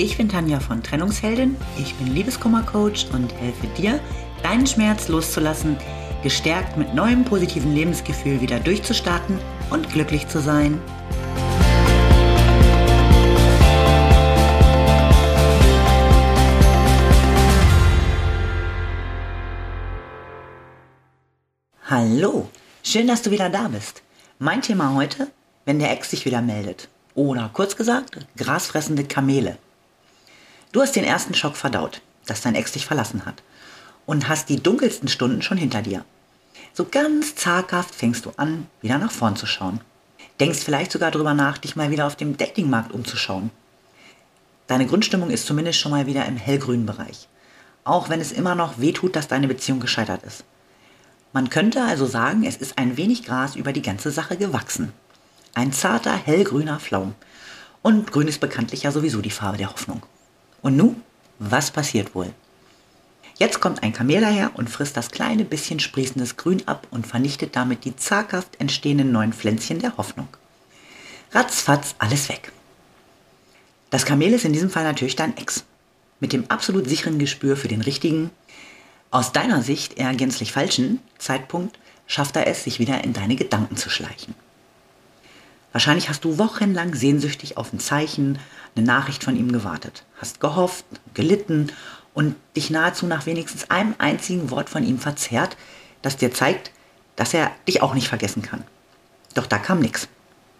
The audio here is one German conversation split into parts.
Ich bin Tanja von Trennungsheldin, ich bin Liebeskummercoach und helfe dir, deinen Schmerz loszulassen, gestärkt mit neuem positiven Lebensgefühl wieder durchzustarten und glücklich zu sein. Hallo, schön, dass du wieder da bist. Mein Thema heute, wenn der Ex sich wieder meldet. Oder kurz gesagt, grasfressende Kamele. Du hast den ersten Schock verdaut, dass dein Ex dich verlassen hat und hast die dunkelsten Stunden schon hinter dir. So ganz zaghaft fängst du an, wieder nach vorn zu schauen. Denkst vielleicht sogar darüber nach, dich mal wieder auf dem Datingmarkt umzuschauen. Deine Grundstimmung ist zumindest schon mal wieder im hellgrünen Bereich. Auch wenn es immer noch wehtut, dass deine Beziehung gescheitert ist. Man könnte also sagen, es ist ein wenig Gras über die ganze Sache gewachsen. Ein zarter, hellgrüner Flaum. Und grün ist bekanntlich ja sowieso die Farbe der Hoffnung. Und nun, was passiert wohl? Jetzt kommt ein Kamel daher und frisst das kleine bisschen sprießendes Grün ab und vernichtet damit die zaghaft entstehenden neuen Pflänzchen der Hoffnung. Ratzfatz, alles weg. Das Kamel ist in diesem Fall natürlich dein Ex. Mit dem absolut sicheren Gespür für den richtigen, aus deiner Sicht eher gänzlich falschen Zeitpunkt schafft er es, sich wieder in deine Gedanken zu schleichen. Wahrscheinlich hast du wochenlang sehnsüchtig auf ein Zeichen, eine Nachricht von ihm gewartet, hast gehofft, gelitten und dich nahezu nach wenigstens einem einzigen Wort von ihm verzerrt, das dir zeigt, dass er dich auch nicht vergessen kann. Doch da kam nichts.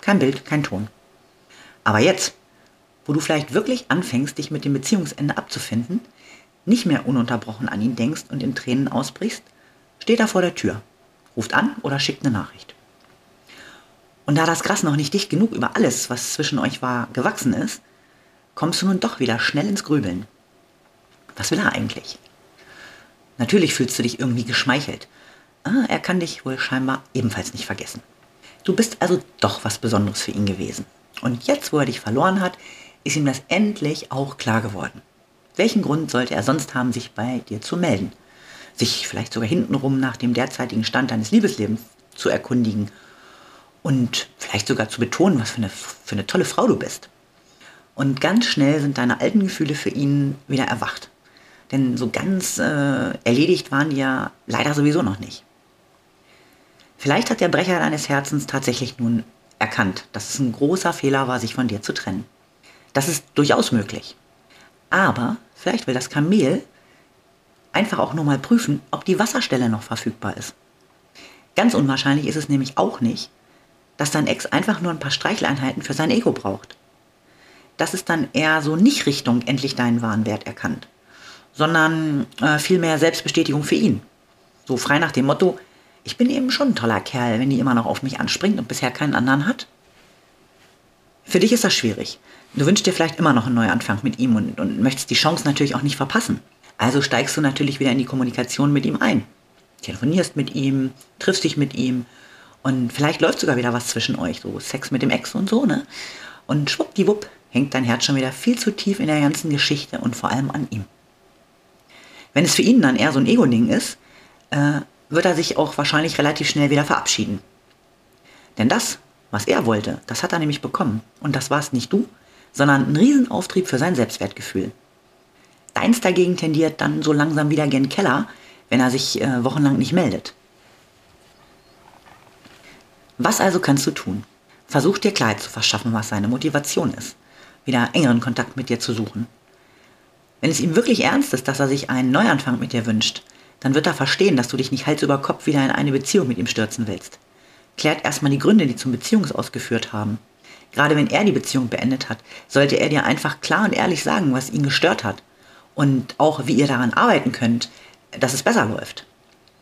Kein Bild, kein Ton. Aber jetzt, wo du vielleicht wirklich anfängst, dich mit dem Beziehungsende abzufinden, nicht mehr ununterbrochen an ihn denkst und in Tränen ausbrichst, steht er vor der Tür, ruft an oder schickt eine Nachricht. Und da das Gras noch nicht dicht genug über alles, was zwischen euch war, gewachsen ist, kommst du nun doch wieder schnell ins Grübeln. Was will er eigentlich? Natürlich fühlst du dich irgendwie geschmeichelt. Ah, er kann dich wohl scheinbar ebenfalls nicht vergessen. Du bist also doch was Besonderes für ihn gewesen. Und jetzt, wo er dich verloren hat, ist ihm das endlich auch klar geworden. Welchen Grund sollte er sonst haben, sich bei dir zu melden? Sich vielleicht sogar hintenrum nach dem derzeitigen Stand deines Liebeslebens zu erkundigen und vielleicht sogar zu betonen, was für eine, für eine tolle Frau du bist. Und ganz schnell sind deine alten Gefühle für ihn wieder erwacht. Denn so ganz äh, erledigt waren die ja leider sowieso noch nicht. Vielleicht hat der Brecher deines Herzens tatsächlich nun erkannt, dass es ein großer Fehler war, sich von dir zu trennen. Das ist durchaus möglich. Aber vielleicht will das Kamel einfach auch nur mal prüfen, ob die Wasserstelle noch verfügbar ist. Ganz unwahrscheinlich ist es nämlich auch nicht, dass dein Ex einfach nur ein paar Streicheleinheiten für sein Ego braucht. Das ist dann eher so nicht Richtung endlich deinen wahren Wert erkannt, sondern äh, vielmehr Selbstbestätigung für ihn. So frei nach dem Motto, ich bin eben schon ein toller Kerl, wenn die immer noch auf mich anspringt und bisher keinen anderen hat. Für dich ist das schwierig. Du wünschst dir vielleicht immer noch einen Neuanfang mit ihm und, und möchtest die Chance natürlich auch nicht verpassen. Also steigst du natürlich wieder in die Kommunikation mit ihm ein. Telefonierst mit ihm, triffst dich mit ihm und vielleicht läuft sogar wieder was zwischen euch, so Sex mit dem Ex und so, ne? Und schwuppdiwupp hängt dein Herz schon wieder viel zu tief in der ganzen Geschichte und vor allem an ihm. Wenn es für ihn dann eher so ein Ego-Ding ist, äh, wird er sich auch wahrscheinlich relativ schnell wieder verabschieden. Denn das, was er wollte, das hat er nämlich bekommen. Und das war es nicht du, sondern ein Riesenauftrieb für sein Selbstwertgefühl. Deins dagegen tendiert dann so langsam wieder gen Keller, wenn er sich äh, wochenlang nicht meldet. Was also kannst du tun? Versuch dir Klarheit zu verschaffen, was seine Motivation ist, wieder engeren Kontakt mit dir zu suchen. Wenn es ihm wirklich ernst ist, dass er sich einen Neuanfang mit dir wünscht, dann wird er verstehen, dass du dich nicht Hals über Kopf wieder in eine Beziehung mit ihm stürzen willst. Klärt erstmal die Gründe, die zum Beziehungsaus geführt haben. Gerade wenn er die Beziehung beendet hat, sollte er dir einfach klar und ehrlich sagen, was ihn gestört hat. Und auch, wie ihr daran arbeiten könnt, dass es besser läuft.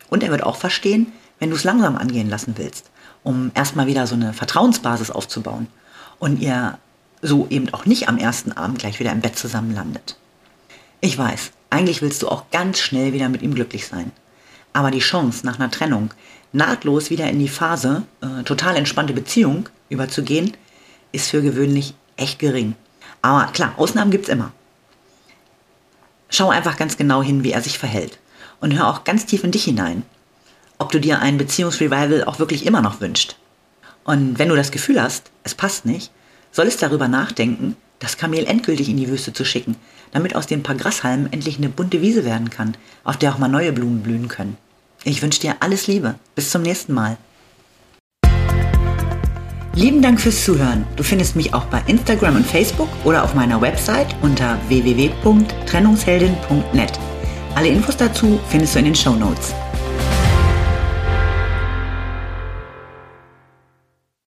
Und er wird auch verstehen, wenn du es langsam angehen lassen willst um erstmal wieder so eine Vertrauensbasis aufzubauen und ihr so eben auch nicht am ersten Abend gleich wieder im Bett zusammen landet. Ich weiß, eigentlich willst du auch ganz schnell wieder mit ihm glücklich sein. Aber die Chance nach einer Trennung nahtlos wieder in die Phase äh, total entspannte Beziehung überzugehen, ist für gewöhnlich echt gering. Aber klar, Ausnahmen gibt es immer. Schau einfach ganz genau hin, wie er sich verhält. Und hör auch ganz tief in dich hinein ob du dir ein Beziehungsrevival auch wirklich immer noch wünschst. Und wenn du das Gefühl hast, es passt nicht, solltest darüber nachdenken, das Kamel endgültig in die Wüste zu schicken, damit aus den paar Grashalmen endlich eine bunte Wiese werden kann, auf der auch mal neue Blumen blühen können. Ich wünsche dir alles Liebe. Bis zum nächsten Mal. Lieben Dank fürs Zuhören. Du findest mich auch bei Instagram und Facebook oder auf meiner Website unter www.trennungsheldin.net. Alle Infos dazu findest du in den Show Notes.